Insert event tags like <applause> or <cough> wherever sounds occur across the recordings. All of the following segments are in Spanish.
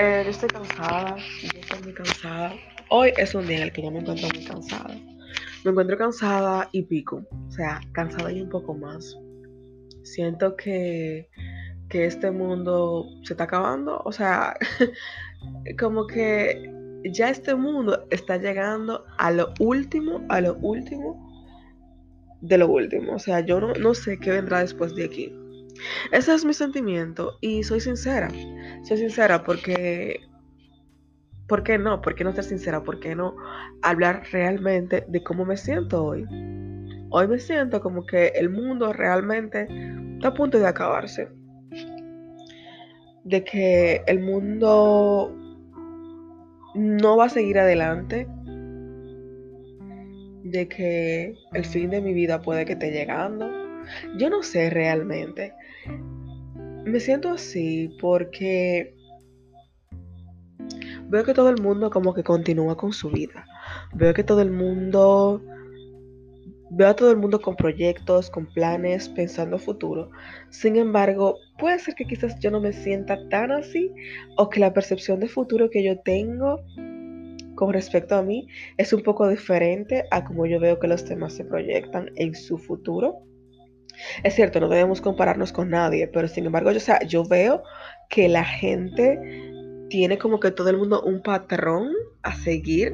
Eh, yo estoy cansada, yo estoy muy cansada. Hoy es un día en el que yo me encuentro muy cansada. Me encuentro cansada y pico, o sea, cansada y un poco más. Siento que, que este mundo se está acabando, o sea, <laughs> como que ya este mundo está llegando a lo último, a lo último de lo último. O sea, yo no, no sé qué vendrá después de aquí. Ese es mi sentimiento y soy sincera. Soy sincera porque... ¿Por qué no? ¿Por qué no ser sincera? ¿Por qué no hablar realmente de cómo me siento hoy? Hoy me siento como que el mundo realmente está a punto de acabarse. De que el mundo no va a seguir adelante. De que el fin de mi vida puede que esté llegando. Yo no sé realmente. Me siento así porque veo que todo el mundo como que continúa con su vida. Veo que todo el mundo veo a todo el mundo con proyectos, con planes, pensando futuro. Sin embargo, puede ser que quizás yo no me sienta tan así o que la percepción de futuro que yo tengo con respecto a mí es un poco diferente a como yo veo que los temas se proyectan en su futuro. Es cierto, no debemos compararnos con nadie, pero sin embargo, yo, yo veo que la gente tiene como que todo el mundo un patrón a seguir,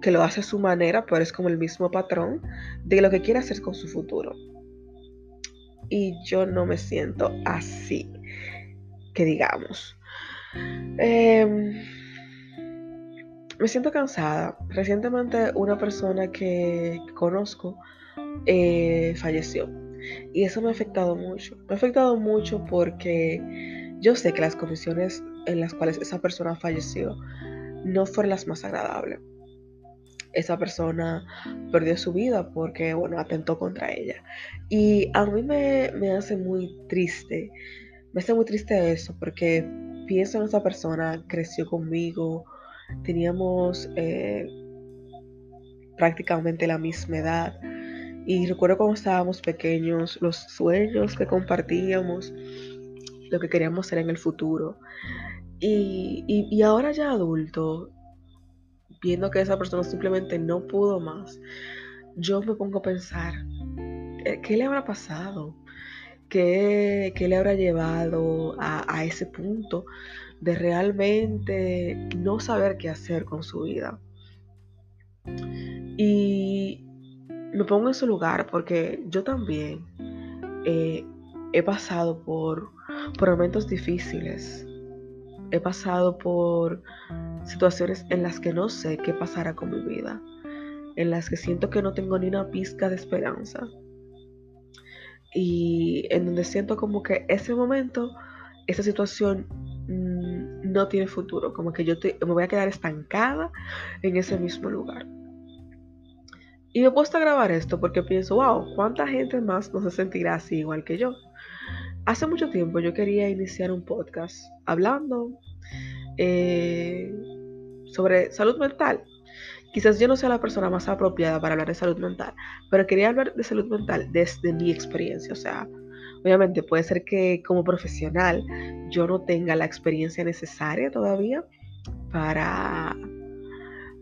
que lo hace a su manera, pero es como el mismo patrón de lo que quiere hacer con su futuro. Y yo no me siento así, que digamos. Em, me siento cansada. Recientemente una persona que conozco eh, falleció. Y eso me ha afectado mucho. Me ha afectado mucho porque yo sé que las condiciones en las cuales esa persona falleció no fueron las más agradables. Esa persona perdió su vida porque, bueno, atentó contra ella. Y a mí me, hace muy triste. Me hace muy triste eso porque pienso en esa persona, creció conmigo, teníamos eh, prácticamente la misma edad y recuerdo cuando estábamos pequeños, los sueños que compartíamos, lo que queríamos ser en el futuro. Y, ahora ya adulto, viendo que esa persona simplemente no pudo más, yo me pongo a pensar, eh, ¿qué le habrá pasado? ¿Qué, le habrá llevado a, a ese punto de realmente no saber qué hacer con su vida? Y, me pongo en su lugar porque yo también eh, he pasado por, por momentos difíciles. He pasado por situaciones en las que no sé qué pasará con mi vida. En las que siento que no tengo ni una pizca de esperanza. Y en donde siento como que ese momento, esa situación mm, no tiene futuro. Como que yo me voy a quedar estancada en ese mismo lugar. Y me he puesto a grabar esto porque pienso, wow, ¿cuánta gente más no se sentirá así igual que yo? Hace mucho tiempo yo quería iniciar un podcast hablando eh, sobre salud mental. Quizás yo no sea la persona más apropiada para hablar de salud mental, pero quería hablar de salud mental desde mi experiencia. O sea, obviamente puede ser que como profesional yo no tenga la experiencia necesaria todavía para,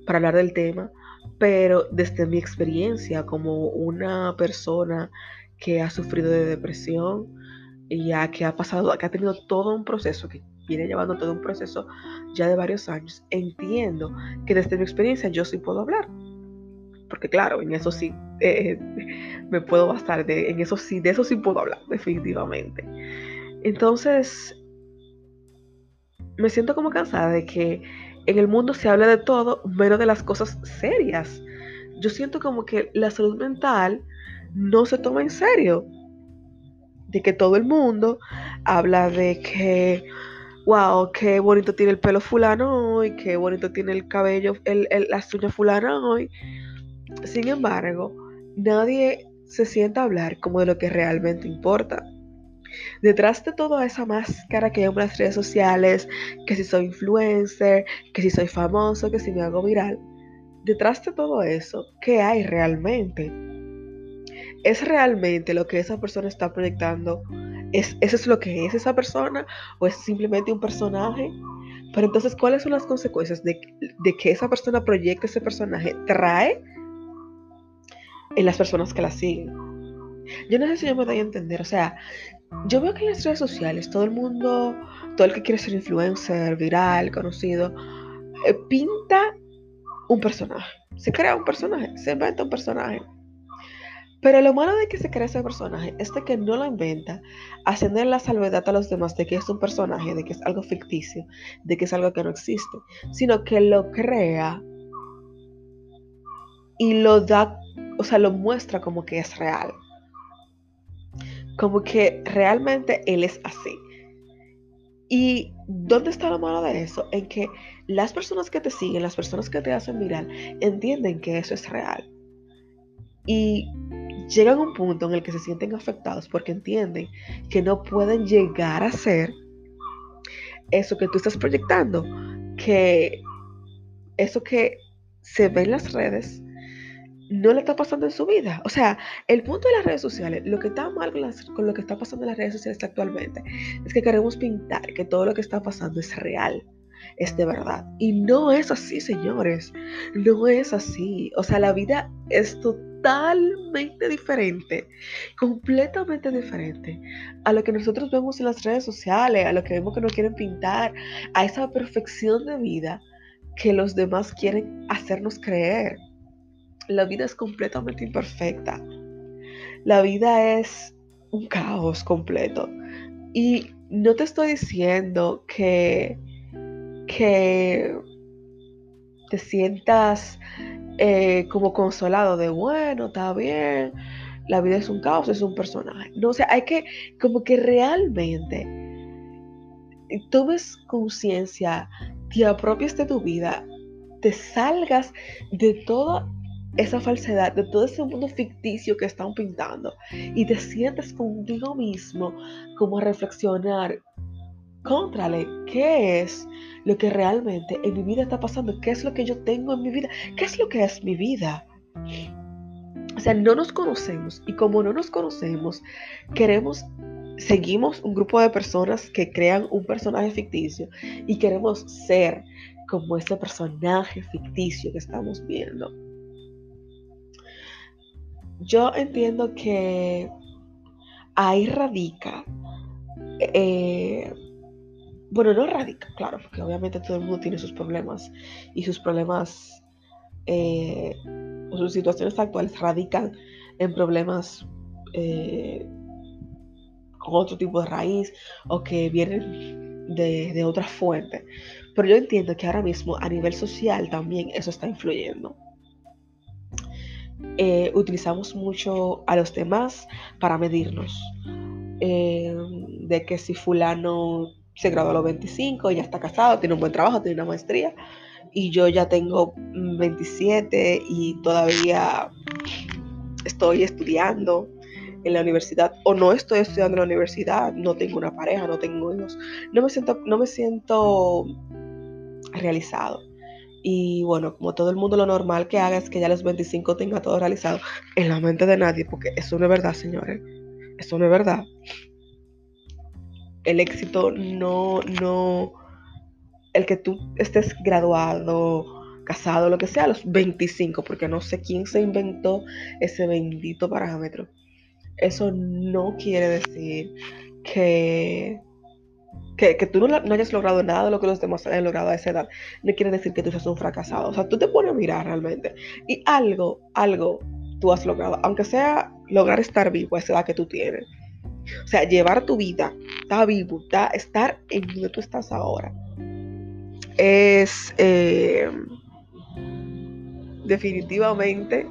para hablar del tema, pero desde mi experiencia como una persona que ha sufrido de depresión y ya que ha pasado, que ha tenido todo un proceso, que viene llevando todo un proceso ya de varios años, entiendo que desde mi experiencia yo sí puedo hablar. Porque claro, en eso sí <laughs> eh, me puedo bastar, de, en eso sí, de eso sí puedo hablar, definitivamente. Entonces, me siento como cansada de que en el mundo se habla de todo menos de las cosas serias. Yo siento como que la salud mental no se toma en serio. De que todo el mundo habla de que, wow, qué bonito tiene el pelo fulano hoy, qué bonito tiene el cabello, el, las uñas fulano hoy. Sin embargo, nadie se sienta a hablar como de lo que realmente importa. Detrás de toda esa máscara que hay en las redes sociales, que si soy influencer, que si soy famoso, que si me hago viral, detrás de todo eso, ¿qué hay realmente? ¿Es realmente lo que esa persona está proyectando? ¿Es, ¿Eso es lo que es esa persona? ¿O es simplemente un personaje? Pero entonces, ¿cuáles son las consecuencias de, de que esa persona proyecte ese personaje? Trae en las personas que la siguen. Yo no sé si yo me doy a entender, o sea, yo veo que en las redes sociales todo el mundo, todo el que quiere ser influencer, viral, conocido, eh, pinta un personaje. Se crea un personaje, se inventa un personaje. Pero lo malo de que se crea ese personaje es de que no lo inventa haciendo la salvedad a los demás de que es un personaje, de que es algo ficticio, de que es algo que no existe, sino que lo crea y lo da, o sea, lo muestra como que es real. Como que realmente él es así. ¿Y dónde está lo malo de eso? En que las personas que te siguen, las personas que te hacen viral, entienden que eso es real. Y llegan a un punto en el que se sienten afectados porque entienden que no pueden llegar a ser eso que tú estás proyectando, que eso que se ve en las redes no le está pasando en su vida. O sea, el punto de las redes sociales, lo que está mal con, lo que está pasando en las redes sociales actualmente, es que queremos pintar que todo lo que está pasando es real, es de verdad. Y no es así, señores. No es así. O sea, la vida es totalmente diferente, completamente diferente a lo que nosotros vemos en las redes sociales, a lo que vemos que nos quieren pintar, a esa perfección de vida que los demás quieren hacernos creer. La vida es completamente imperfecta. La vida es un caos completo. Y no te estoy diciendo que, que te sientas eh, como consolado de, bueno, está bien, la vida es un caos, es un personaje. No, o sea, hay que como que realmente tomes conciencia, te apropies de tu vida, te salgas de toda esa falsedad, de todo ese mundo ficticio que están pintando y te sientes contigo mismo como a reflexionar contrale qué es lo que realmente en mi vida está pasando, qué es lo que yo tengo en mi vida, qué es lo que es mi vida. O sea, no nos conocemos y como no nos conocemos, queremos, seguimos un grupo de personas que crean un personaje ficticio y queremos ser como ese personaje ficticio que estamos viendo yo entiendo que ahí radica, eh, bueno, no radica, claro, porque obviamente todo el mundo tiene sus problemas y sus problemas eh, o sus situaciones actuales radican en problemas eh, con otro tipo de raíz o que vienen de, de otra fuente. Pero yo entiendo que ahora mismo a nivel social también eso está influyendo. Eh, utilizamos mucho a los demás para medirnos. Eh, de que si fulano se graduó a los 25, ya está casado, tiene un buen trabajo, tiene una maestría, y yo ya tengo 27 y todavía estoy estudiando en la universidad o no estoy estudiando en la universidad, no tengo una pareja, no tengo hijos, no me siento, no me siento realizado. Y bueno, como todo el mundo lo normal que haga es que ya a los 25 tenga todo realizado en la mente de nadie, porque eso no es verdad, señores. Eso no es verdad. El éxito no, no, el que tú estés graduado, casado, lo que sea, a los 25, porque no sé quién se inventó ese bendito parámetro. Eso no quiere decir que que, tú no, hayas logrado nada de lo que los demás hayan logrado a esa edad, no quiere decir que tú seas un fracasado. O sea, tú te pones a mirar realmente y algo, algo tú has logrado, aunque sea lograr estar vivo a esa edad que tú tienes. O sea, llevar tu vida, estar vivo, estar en donde tú estás ahora, es eh, definitivamente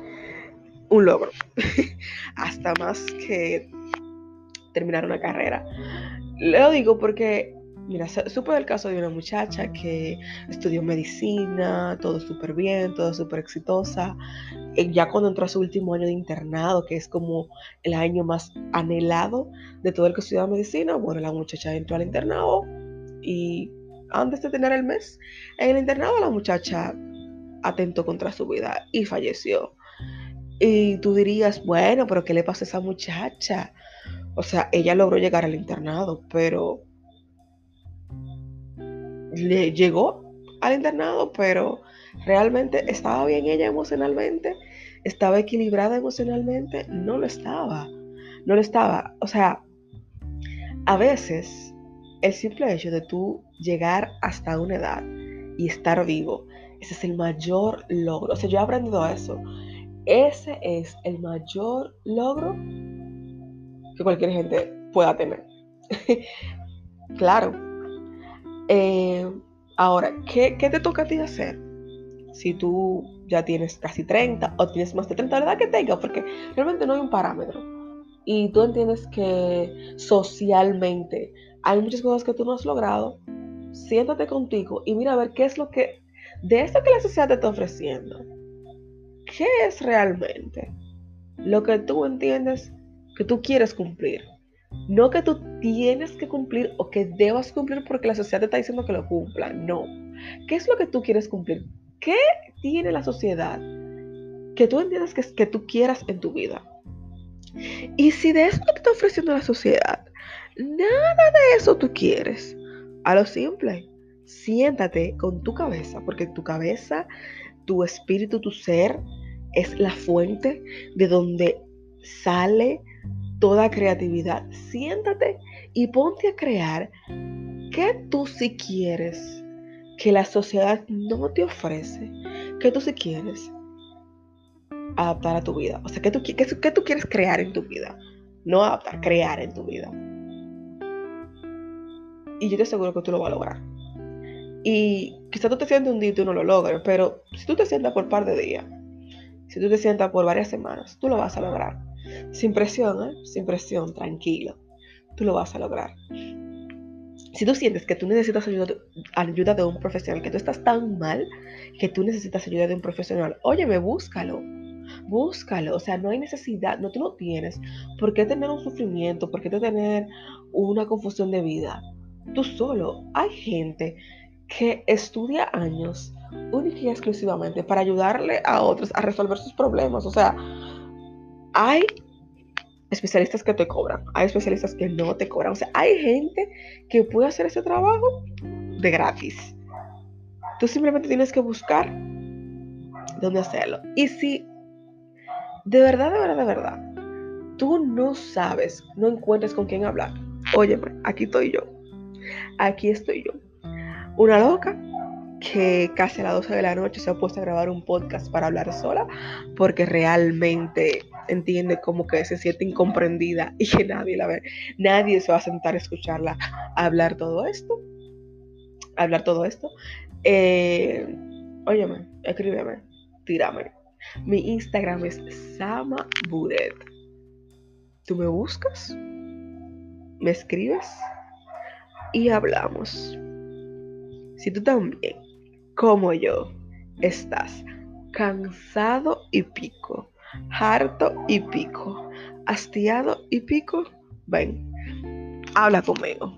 un logro. <laughs> Hasta más que terminar una carrera. Lo digo porque Mira, supe el caso de una muchacha que estudió medicina, todo súper bien, todo súper exitosa. Eh, ya cuando entró a su último año de internado, que es como el año más anhelado de todo el que estudia medicina, bueno, la muchacha entró al internado y antes de tener el mes en el internado, la muchacha atentó contra su vida y falleció. Y tú dirías, bueno, pero ¿qué le pasa a esa muchacha? O sea, ella logró llegar al internado, pero le llegó al internado, pero realmente estaba bien ella emocionalmente, estaba equilibrada emocionalmente, no lo estaba, no lo estaba. O sea, a veces el simple hecho de tú llegar hasta una edad y estar vivo, ese es el mayor logro. O sea, yo he aprendido eso. Ese es el mayor logro que cualquier gente pueda tener. <laughs> claro. Eh, ahora, ¿qué, te toca a ti hacer? Si tú ya tienes casi 30 o tienes más de 30, la edad que tengas, porque realmente no hay un parámetro. Y tú entiendes que socialmente hay muchas cosas que tú no has logrado. Siéntate contigo y mira a ver qué es lo que, de esto que la sociedad te está ofreciendo, ¿qué es realmente lo que tú entiendes que tú quieres cumplir? No que tú tienes que cumplir o que debas cumplir porque la sociedad te está diciendo que lo cumpla. No. ¿Qué es lo que tú quieres cumplir? ¿Qué tiene la sociedad que tú entiendes que, que tú quieras en tu vida? Y si de eso te está ofreciendo la sociedad, nada de eso tú quieres, a lo simple, siéntate con tu cabeza, porque tu cabeza, tu espíritu, tu ser, es la fuente de donde sale toda creatividad. Siéntate y ponte a crear qué tú sí quieres que la sociedad no te ofrece, que tú sí quieres adaptar a tu vida. O sea, ¿qué tú, tú quieres crear en tu vida? No adaptar, crear en tu vida. Y yo te aseguro que tú lo vas a lograr. Y quizá tú te sientes un día y tú no lo logres, pero si tú te sientas por un par de días, si tú te sientas por varias semanas, tú lo vas a lograr. Sin presión, ¿eh? Sin presión, tranquilo. Tú lo vas a lograr. Si tú sientes que tú necesitas ayuda de, ayuda de un profesional, que tú estás tan mal que tú necesitas ayuda de un profesional, óyeme, búscalo. Búscalo. O sea, no hay necesidad, no tú no tienes por qué tener un sufrimiento, por qué tener una confusión de vida. Tú solo. Hay gente que estudia años única y exclusivamente para ayudarle a otros a resolver sus problemas. O sea, hay especialistas que te cobran, hay especialistas que no te cobran. O sea, hay gente que puede hacer ese trabajo de gratis. Tú simplemente tienes que buscar dónde hacerlo. Y si de verdad, de verdad, de verdad, tú no sabes, no encuentras con quién hablar, óyeme, aquí estoy yo. Aquí estoy yo. Una loca que casi a las 12 de la noche se ha puesto a grabar un podcast para hablar sola porque realmente entiende como que se siente incomprendida y que nadie la ve, nadie se va a sentar a escucharla hablar todo esto, hablar todo esto. Eh, óyeme, escríbeme, tírame. Mi Instagram es Sama Budet. ¿Tú me buscas? ¿Me escribes? Y hablamos. Si tú también, como yo, estás cansado y pico, harto y pico, hastiado y pico, ven, habla conmigo.